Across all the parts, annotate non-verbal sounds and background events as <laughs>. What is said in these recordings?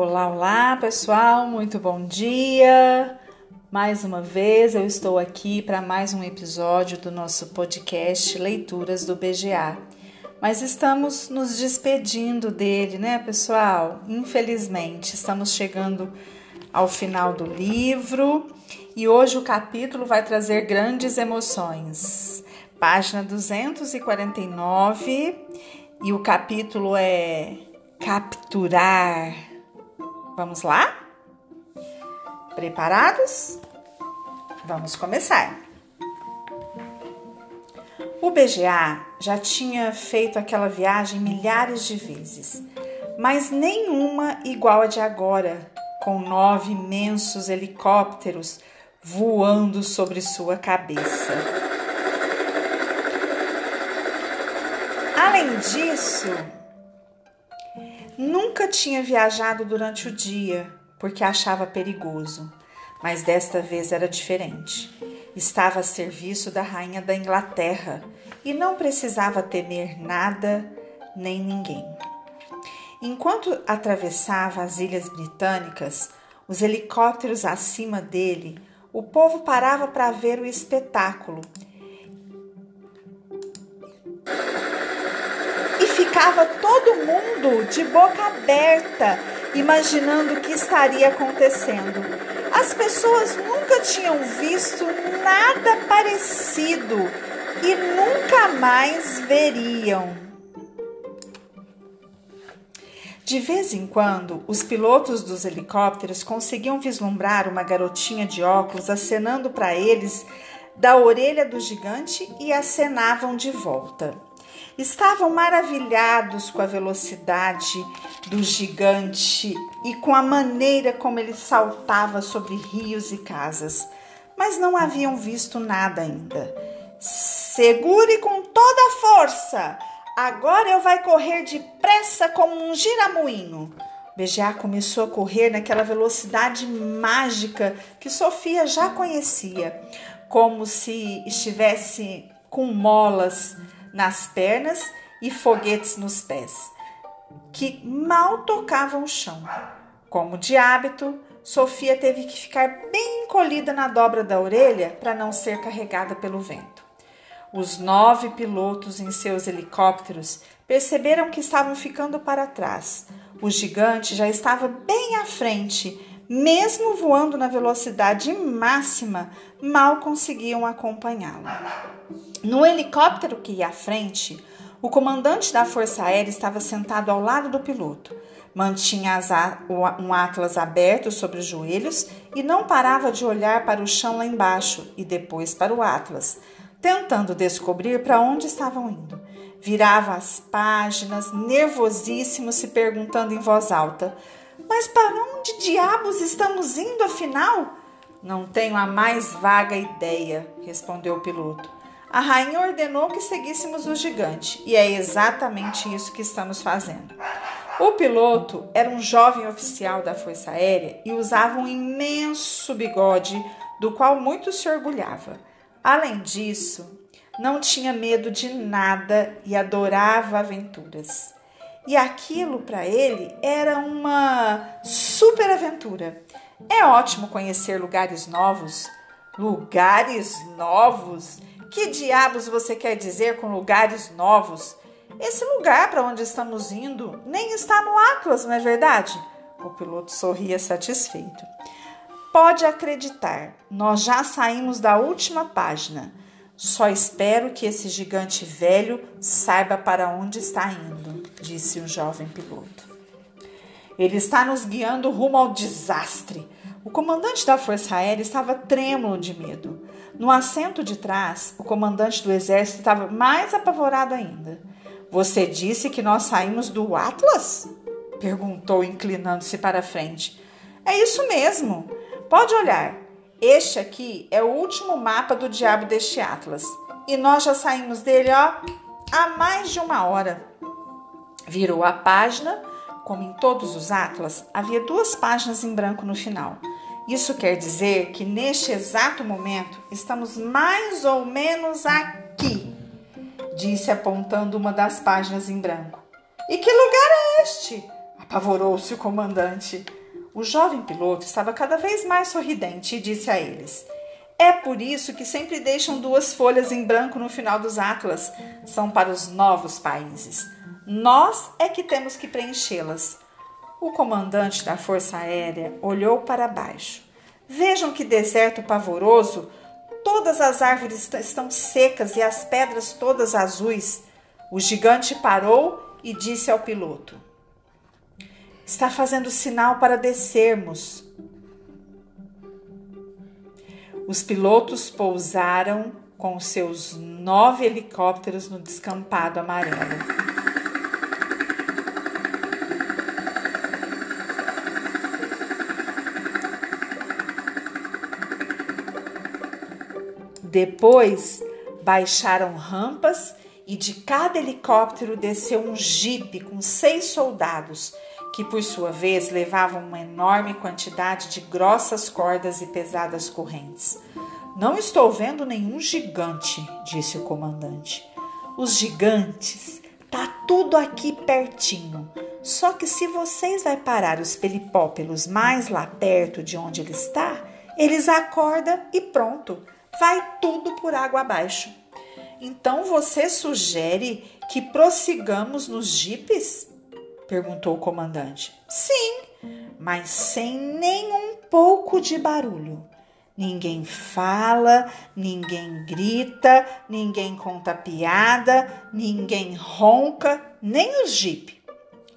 Olá, olá pessoal, muito bom dia! Mais uma vez eu estou aqui para mais um episódio do nosso podcast Leituras do BGA. Mas estamos nos despedindo dele, né, pessoal? Infelizmente, estamos chegando ao final do livro e hoje o capítulo vai trazer grandes emoções. Página 249 e o capítulo é Capturar. Vamos lá? Preparados? Vamos começar. O BGA já tinha feito aquela viagem milhares de vezes, mas nenhuma igual a de agora, com nove imensos helicópteros voando sobre sua cabeça. Além disso, Nunca tinha viajado durante o dia porque achava perigoso, mas desta vez era diferente. Estava a serviço da rainha da Inglaterra e não precisava temer nada nem ninguém. Enquanto atravessava as ilhas britânicas, os helicópteros acima dele, o povo parava para ver o espetáculo ficava todo mundo de boca aberta, imaginando o que estaria acontecendo. As pessoas nunca tinham visto nada parecido e nunca mais veriam. De vez em quando, os pilotos dos helicópteros conseguiam vislumbrar uma garotinha de óculos acenando para eles da orelha do gigante e acenavam de volta. Estavam maravilhados com a velocidade do gigante e com a maneira como ele saltava sobre rios e casas, mas não haviam visto nada ainda. Segure com toda a força! Agora eu vai correr depressa como um giramoinho. BGA começou a correr naquela velocidade mágica que Sofia já conhecia, como se estivesse com molas nas pernas e foguetes nos pés, que mal tocavam o chão. Como de hábito, Sofia teve que ficar bem encolhida na dobra da orelha para não ser carregada pelo vento. Os nove pilotos em seus helicópteros perceberam que estavam ficando para trás. O gigante já estava bem à frente, mesmo voando na velocidade máxima, mal conseguiam acompanhá-lo. No helicóptero que ia à frente, o comandante da Força Aérea estava sentado ao lado do piloto. Mantinha um atlas aberto sobre os joelhos e não parava de olhar para o chão lá embaixo e depois para o atlas, tentando descobrir para onde estavam indo. Virava as páginas, nervosíssimo, se perguntando em voz alta: Mas para onde diabos estamos indo afinal? Não tenho a mais vaga ideia, respondeu o piloto. A rainha ordenou que seguíssemos o gigante, e é exatamente isso que estamos fazendo. O piloto era um jovem oficial da Força Aérea e usava um imenso bigode, do qual muito se orgulhava. Além disso, não tinha medo de nada e adorava aventuras. E aquilo para ele era uma super aventura. É ótimo conhecer lugares novos. Lugares novos? Que diabos você quer dizer com lugares novos? Esse lugar para onde estamos indo nem está no Atlas, não é verdade? O piloto sorria satisfeito. Pode acreditar, nós já saímos da última página. Só espero que esse gigante velho saiba para onde está indo, disse o jovem piloto. Ele está nos guiando rumo ao desastre. O comandante da Força Aérea estava trêmulo de medo. No assento de trás, o comandante do exército estava mais apavorado ainda. Você disse que nós saímos do Atlas? perguntou, inclinando-se para frente. É isso mesmo. Pode olhar. Este aqui é o último mapa do diabo deste Atlas. E nós já saímos dele, ó, há mais de uma hora. Virou a página, como em todos os Atlas, havia duas páginas em branco no final. Isso quer dizer que neste exato momento estamos mais ou menos aqui, disse apontando uma das páginas em branco. E que lugar é este? Apavorou-se o comandante. O jovem piloto estava cada vez mais sorridente e disse a eles: É por isso que sempre deixam duas folhas em branco no final dos atlas. São para os novos países. Nós é que temos que preenchê-las. O comandante da Força Aérea olhou para baixo. Vejam que deserto pavoroso! Todas as árvores estão secas e as pedras todas azuis. O gigante parou e disse ao piloto: Está fazendo sinal para descermos. Os pilotos pousaram com seus nove helicópteros no descampado amarelo. Depois baixaram rampas e de cada helicóptero desceu um jipe com seis soldados, que por sua vez levavam uma enorme quantidade de grossas cordas e pesadas correntes. Não estou vendo nenhum gigante, disse o comandante. Os gigantes, tá tudo aqui pertinho. Só que se vocês vai parar os pelipópelos mais lá perto de onde ele está, eles acordam e pronto, vai tudo por água abaixo. Então você sugere que prossigamos nos jipes? perguntou o comandante. Sim, mas sem nenhum pouco de barulho. Ninguém fala, ninguém grita, ninguém conta piada, ninguém ronca, nem os jipe.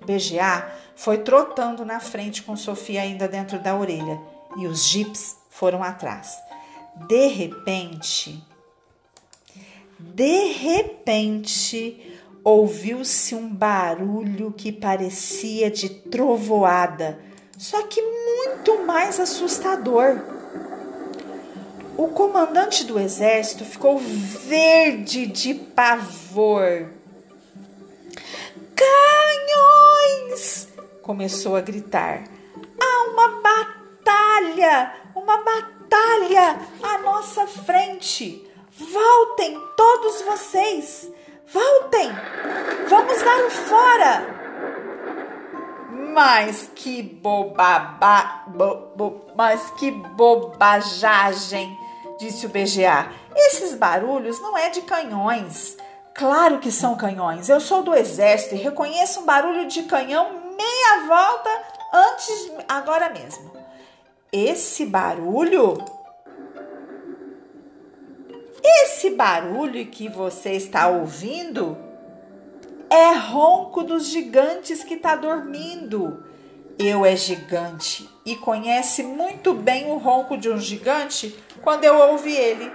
BGA foi trotando na frente com Sofia ainda dentro da orelha e os jipes foram atrás. De repente, de repente, ouviu-se um barulho que parecia de trovoada, só que muito mais assustador. O comandante do exército ficou verde de pavor. Canhões! começou a gritar. Há uma batalha! Uma batalha à nossa frente! Voltem, todos vocês! Voltem! Vamos dar o fora! Mas que bobaba, bo, bo, mas que bobajagem, disse o BGA. Esses barulhos não é de canhões. Claro que são canhões. Eu sou do exército e reconheço um barulho de canhão meia volta antes agora mesmo. Esse barulho esse barulho que você está ouvindo é ronco dos gigantes que está dormindo. Eu é gigante e conhece muito bem o ronco de um gigante quando eu ouvi ele.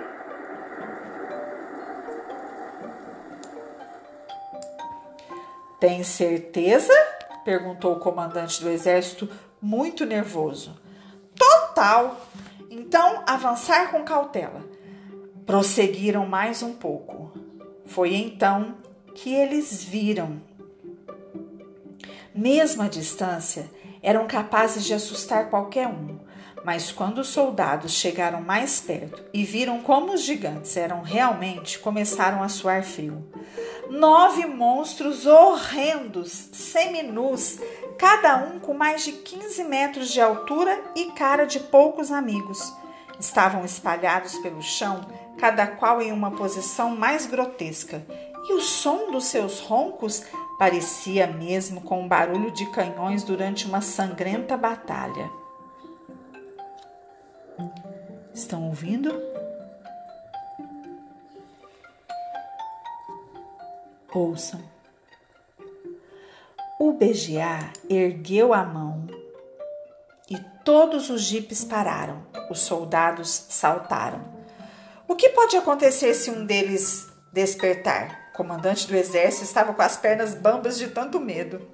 Tem certeza? perguntou o comandante do exército, muito nervoso. Total! Então, avançar com cautela. Prosseguiram mais um pouco. Foi então que eles viram. Mesmo à distância, eram capazes de assustar qualquer um, mas quando os soldados chegaram mais perto e viram como os gigantes eram realmente, começaram a suar frio. Nove monstros horrendos, seminus, cada um com mais de 15 metros de altura e cara de poucos amigos. Estavam espalhados pelo chão cada qual em uma posição mais grotesca, e o som dos seus roncos parecia mesmo com o barulho de canhões durante uma sangrenta batalha. Estão ouvindo? Ouçam. O BGA ergueu a mão e todos os jipes pararam. Os soldados saltaram. O que pode acontecer se um deles despertar? O comandante do exército estava com as pernas bambas de tanto medo.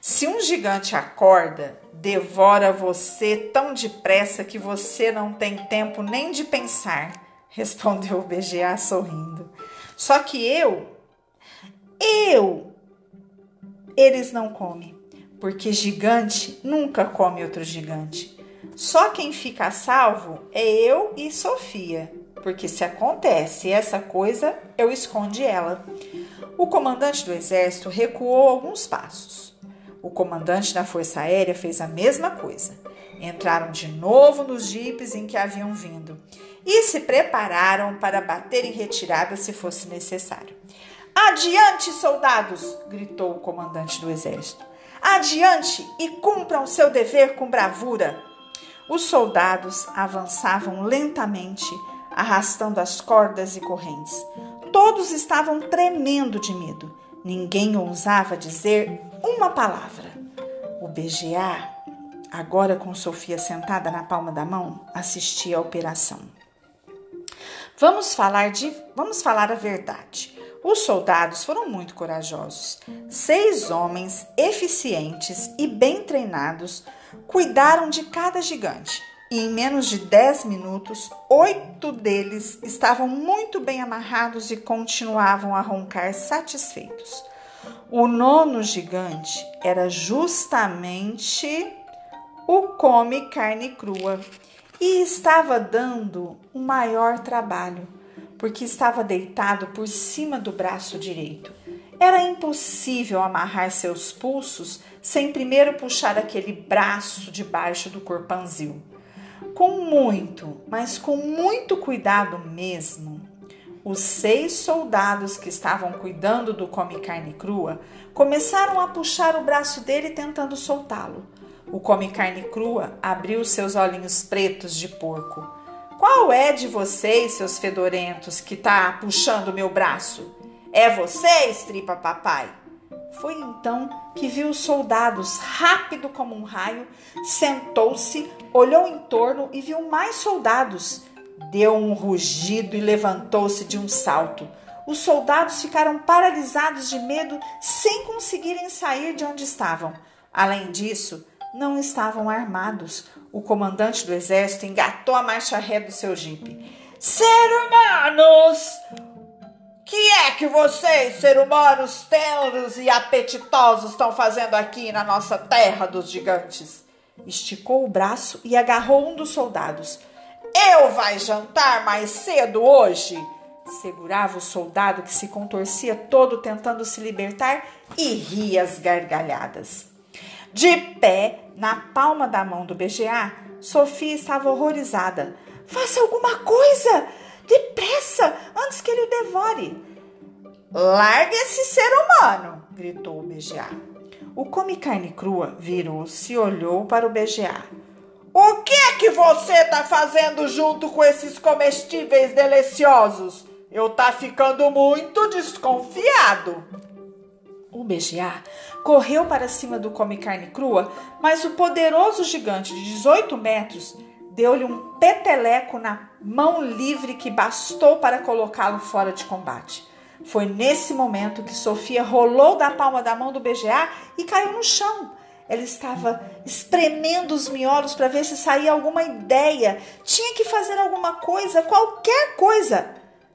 Se um gigante acorda, devora você tão depressa que você não tem tempo nem de pensar, <laughs> respondeu o BGA sorrindo. Só que eu, eu, eles não comem, porque gigante nunca come outro gigante. Só quem fica salvo é eu e Sofia porque se acontece essa coisa, eu esconde ela. O comandante do exército recuou alguns passos. O comandante da Força Aérea fez a mesma coisa. Entraram de novo nos jipes em que haviam vindo e se prepararam para bater em retirada se fosse necessário. Adiante, soldados! gritou o comandante do exército. Adiante e cumpram seu dever com bravura. Os soldados avançavam lentamente, arrastando as cordas e correntes. Todos estavam tremendo de medo. Ninguém ousava dizer uma palavra. O BGA, agora com Sofia sentada na palma da mão, assistia à operação. Vamos falar de, vamos falar a verdade. Os soldados foram muito corajosos. Seis homens eficientes e bem treinados cuidaram de cada gigante. E em menos de dez minutos, oito deles estavam muito bem amarrados e continuavam a roncar satisfeitos. O nono gigante era justamente o come carne crua e estava dando o maior trabalho, porque estava deitado por cima do braço direito. Era impossível amarrar seus pulsos sem primeiro puxar aquele braço debaixo do corpanzil. Com muito, mas com muito cuidado mesmo, os seis soldados que estavam cuidando do come carne crua começaram a puxar o braço dele tentando soltá-lo. O come carne crua abriu seus olhinhos pretos de porco. Qual é de vocês, seus fedorentos, que tá puxando meu braço? É vocês, tripa papai? Foi então que viu os soldados, rápido como um raio, sentou-se, olhou em torno e viu mais soldados. Deu um rugido e levantou-se de um salto. Os soldados ficaram paralisados de medo sem conseguirem sair de onde estavam. Além disso, não estavam armados. O comandante do exército engatou a marcha ré do seu jipe. Ser humanos! Que é que vocês, ser humanos tenros e apetitosos, estão fazendo aqui na nossa terra dos gigantes? Esticou o braço e agarrou um dos soldados. Eu vai jantar mais cedo hoje? Segurava o soldado que se contorcia todo tentando se libertar e ria as gargalhadas. De pé, na palma da mão do BGA, Sofia estava horrorizada. Faça alguma coisa! Depressa, antes que ele o devore. Largue esse ser humano! gritou o BGA. O come carne crua virou-se e olhou para o BGA. O que é que você está fazendo junto com esses comestíveis deliciosos? Eu tá ficando muito desconfiado. O BGA correu para cima do come carne crua, mas o poderoso gigante de 18 metros deu-lhe um peteleco na mão livre que bastou para colocá-lo fora de combate. Foi nesse momento que Sofia rolou da palma da mão do BGA e caiu no chão. Ela estava espremendo os miolos para ver se saía alguma ideia. Tinha que fazer alguma coisa, qualquer coisa.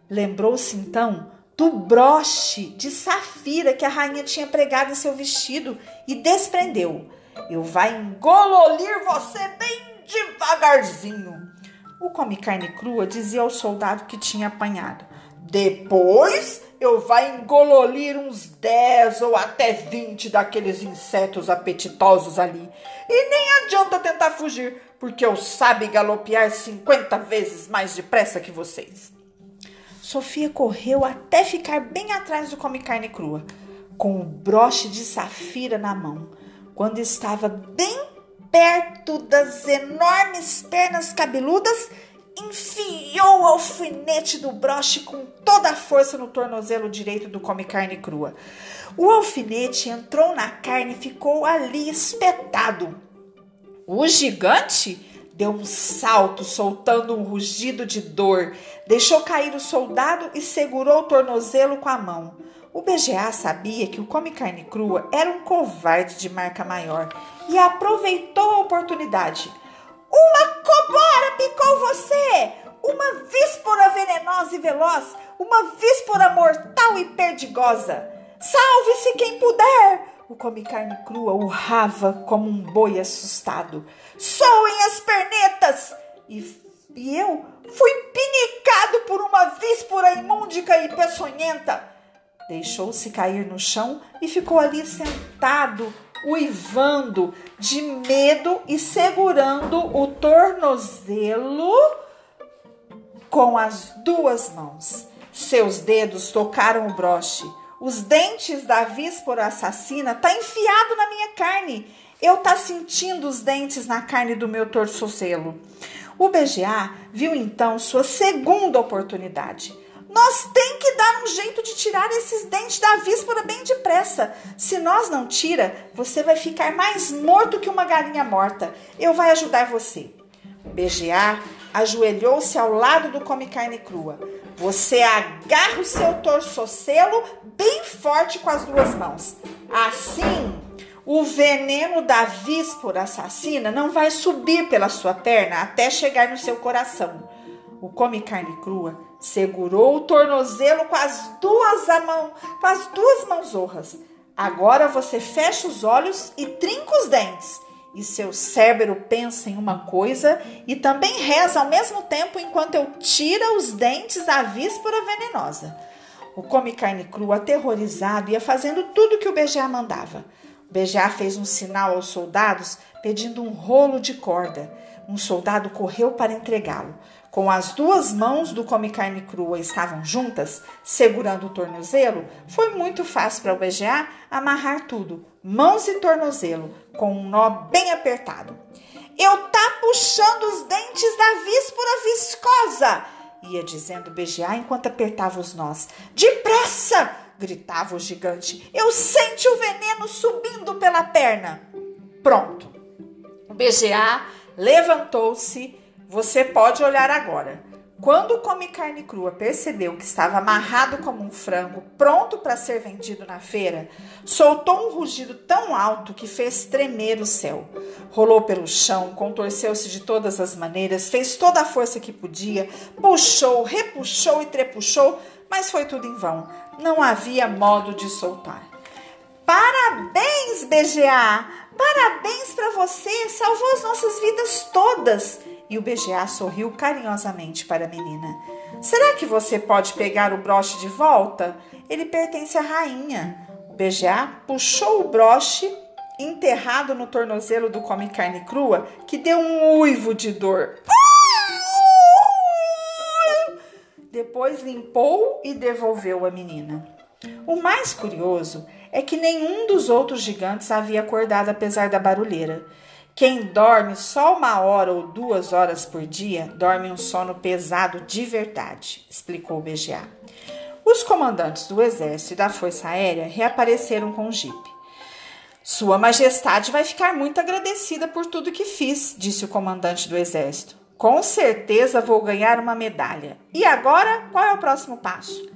Lembrou-se então do broche de safira que a rainha tinha pregado em seu vestido e desprendeu. Eu vai engololir você bem devagarzinho. O come carne crua dizia ao soldado que tinha apanhado. Depois eu vai engololir uns 10 ou até 20 daqueles insetos apetitosos ali. E nem adianta tentar fugir, porque eu sabe galopear 50 vezes mais depressa que vocês. Sofia correu até ficar bem atrás do come carne crua, com o broche de safira na mão. Quando estava bem perto das enormes pernas cabeludas, enfiou o alfinete do broche com toda a força no tornozelo direito do come carne crua. O alfinete entrou na carne e ficou ali espetado. O gigante Deu um salto, soltando um rugido de dor. Deixou cair o soldado e segurou o tornozelo com a mão. O BGA sabia que o Come Carne Crua era um covarde de marca maior e aproveitou a oportunidade. Uma picou você! Uma víspora venenosa e veloz! Uma víspora mortal e perdigosa! Salve-se quem puder! O come carne crua urrava como um boi assustado. Soem as pernetas! E, e eu fui pinicado por uma víspora imúndica e peçonhenta. Deixou-se cair no chão e ficou ali sentado, uivando de medo e segurando o tornozelo com as duas mãos. Seus dedos tocaram o broche. Os dentes da víspora assassina tá enfiado na minha carne. Eu tá sentindo os dentes na carne do meu tornozelo. O BGA viu então sua segunda oportunidade. Nós tem que dar um jeito de tirar esses dentes da víspora bem depressa. Se nós não tira, você vai ficar mais morto que uma galinha morta. Eu vai ajudar você. BGA ajoelhou-se ao lado do come carne crua. Você agarra o seu torcocelo bem forte com as duas mãos. Assim, o veneno da víspora assassina não vai subir pela sua perna até chegar no seu coração. O come carne crua segurou o tornozelo com as duas mãos, com as duas mãozorras. Agora você fecha os olhos e trinca os dentes. E seu cérebro pensa em uma coisa e também reza ao mesmo tempo enquanto eu tira os dentes da víspora venenosa. O come carne crua, aterrorizado, ia fazendo tudo que o BGA mandava. O BGA fez um sinal aos soldados pedindo um rolo de corda. Um soldado correu para entregá-lo. Com as duas mãos do come carne crua estavam juntas, segurando o tornozelo, foi muito fácil para o BGA amarrar tudo, mãos e tornozelo, com um nó bem apertado. Eu tá puxando os dentes da víspora viscosa, ia dizendo o BGA enquanto apertava os nós. Depressa! gritava o gigante. Eu sente o veneno subindo pela perna. Pronto. O BGA levantou-se. Você pode olhar agora. Quando o Come Carne Crua percebeu que estava amarrado como um frango, pronto para ser vendido na feira, soltou um rugido tão alto que fez tremer o céu. Rolou pelo chão, contorceu-se de todas as maneiras, fez toda a força que podia, puxou, repuxou e trepuxou, mas foi tudo em vão. Não havia modo de soltar. Parabéns, BGA! Parabéns para você! Salvou as nossas vidas todas! E o BGA sorriu carinhosamente para a menina. Será que você pode pegar o broche de volta? Ele pertence à rainha. O BGA puxou o broche enterrado no tornozelo do come carne crua, que deu um uivo de dor. Depois limpou e devolveu a menina. O mais curioso é que nenhum dos outros gigantes havia acordado apesar da barulheira. Quem dorme só uma hora ou duas horas por dia dorme um sono pesado de verdade, explicou o BGA. Os comandantes do exército e da força aérea reapareceram com o jipe. Sua Majestade vai ficar muito agradecida por tudo que fiz, disse o comandante do exército. Com certeza vou ganhar uma medalha. E agora, qual é o próximo passo?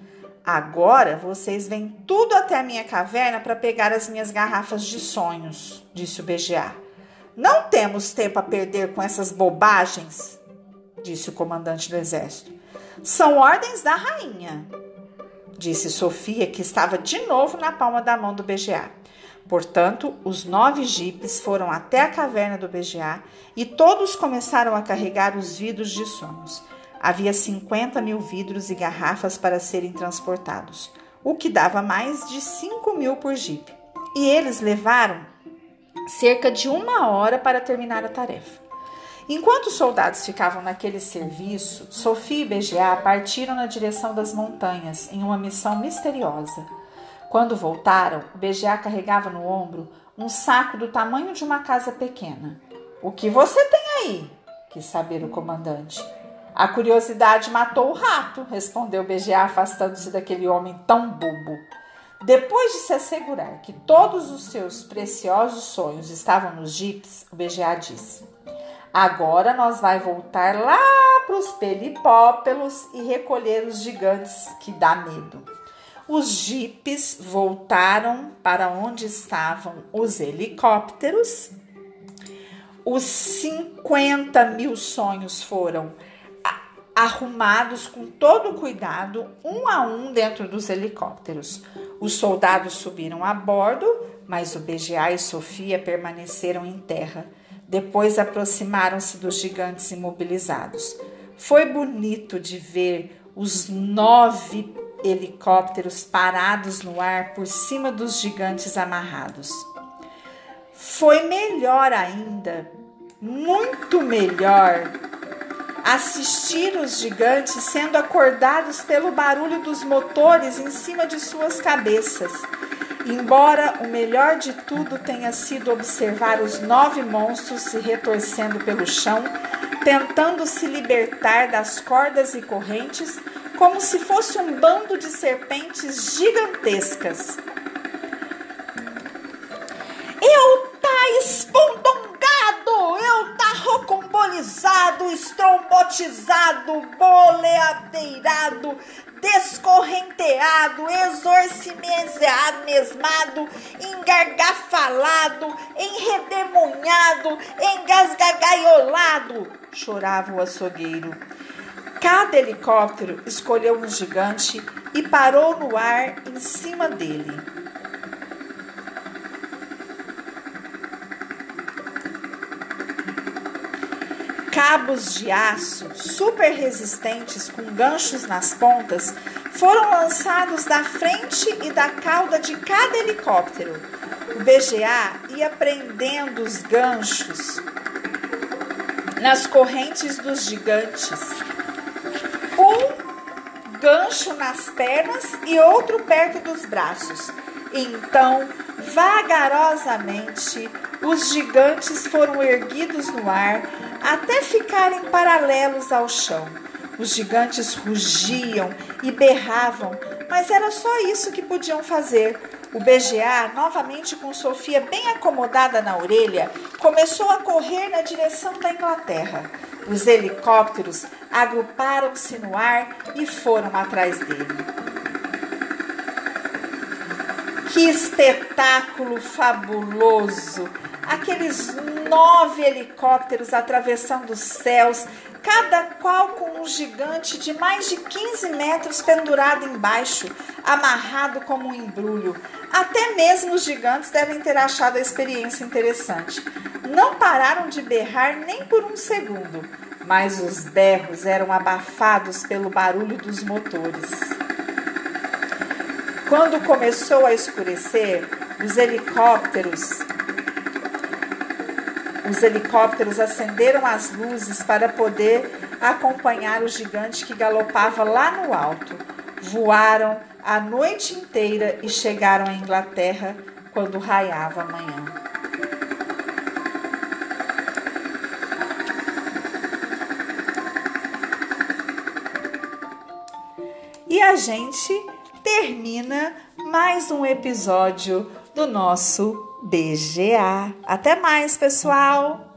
Agora vocês vêm tudo até a minha caverna para pegar as minhas garrafas de sonhos, disse o BGA. Não temos tempo a perder com essas bobagens, disse o comandante do exército. São ordens da rainha, disse Sofia, que estava de novo na palma da mão do BGA. Portanto, os nove jipes foram até a caverna do BGA e todos começaram a carregar os vidros de sonhos. Havia 50 mil vidros e garrafas para serem transportados, o que dava mais de 5 mil por jipe. E eles levaram cerca de uma hora para terminar a tarefa. Enquanto os soldados ficavam naquele serviço, Sofia e BGA partiram na direção das montanhas em uma missão misteriosa. Quando voltaram, BGA carregava no ombro um saco do tamanho de uma casa pequena. O que você tem aí? quis saber o comandante. A curiosidade matou o rato, respondeu BGA, afastando-se daquele homem tão bobo. Depois de se assegurar que todos os seus preciosos sonhos estavam nos jipes, o BGA disse: Agora nós vai voltar lá para os pelipópelos e recolher os gigantes que dá medo. Os jipes voltaram para onde estavam os helicópteros. Os 50 mil sonhos foram arrumados com todo cuidado, um a um, dentro dos helicópteros. Os soldados subiram a bordo, mas o BGA e Sofia permaneceram em terra. Depois aproximaram-se dos gigantes imobilizados. Foi bonito de ver os nove helicópteros parados no ar por cima dos gigantes amarrados. Foi melhor ainda, muito melhor, assistir os gigantes sendo acordados pelo barulho dos motores em cima de suas cabeças. Embora o melhor de tudo tenha sido observar os nove monstros se retorcendo pelo chão, tentando se libertar das cordas e correntes, como se fosse um bando de serpentes gigantescas. Boleadeirado, descorrenteado, exorcimado, engargafalado, enredemunhado, engasgagaiolado, chorava o açougueiro. Cada helicóptero escolheu um gigante e parou no ar em cima dele. Cabos de aço super resistentes com ganchos nas pontas foram lançados da frente e da cauda de cada helicóptero. O BGA ia prendendo os ganchos nas correntes dos gigantes. Um gancho nas pernas e outro perto dos braços. Então, vagarosamente, os gigantes foram erguidos no ar até ficarem paralelos ao chão. Os gigantes rugiam e berravam, mas era só isso que podiam fazer. O BGA, novamente com Sofia bem acomodada na orelha, começou a correr na direção da Inglaterra. Os helicópteros agruparam-se no ar e foram atrás dele. Que espetáculo fabuloso! Aqueles nove helicópteros atravessando os céus, cada qual com um gigante de mais de 15 metros pendurado embaixo, amarrado como um embrulho. Até mesmo os gigantes devem ter achado a experiência interessante. Não pararam de berrar nem por um segundo, mas os berros eram abafados pelo barulho dos motores. Quando começou a escurecer, os helicópteros os helicópteros acenderam as luzes para poder acompanhar o gigante que galopava lá no alto. Voaram a noite inteira e chegaram à Inglaterra quando raiava a manhã. E a gente termina mais um episódio do nosso BGA. Até mais, pessoal!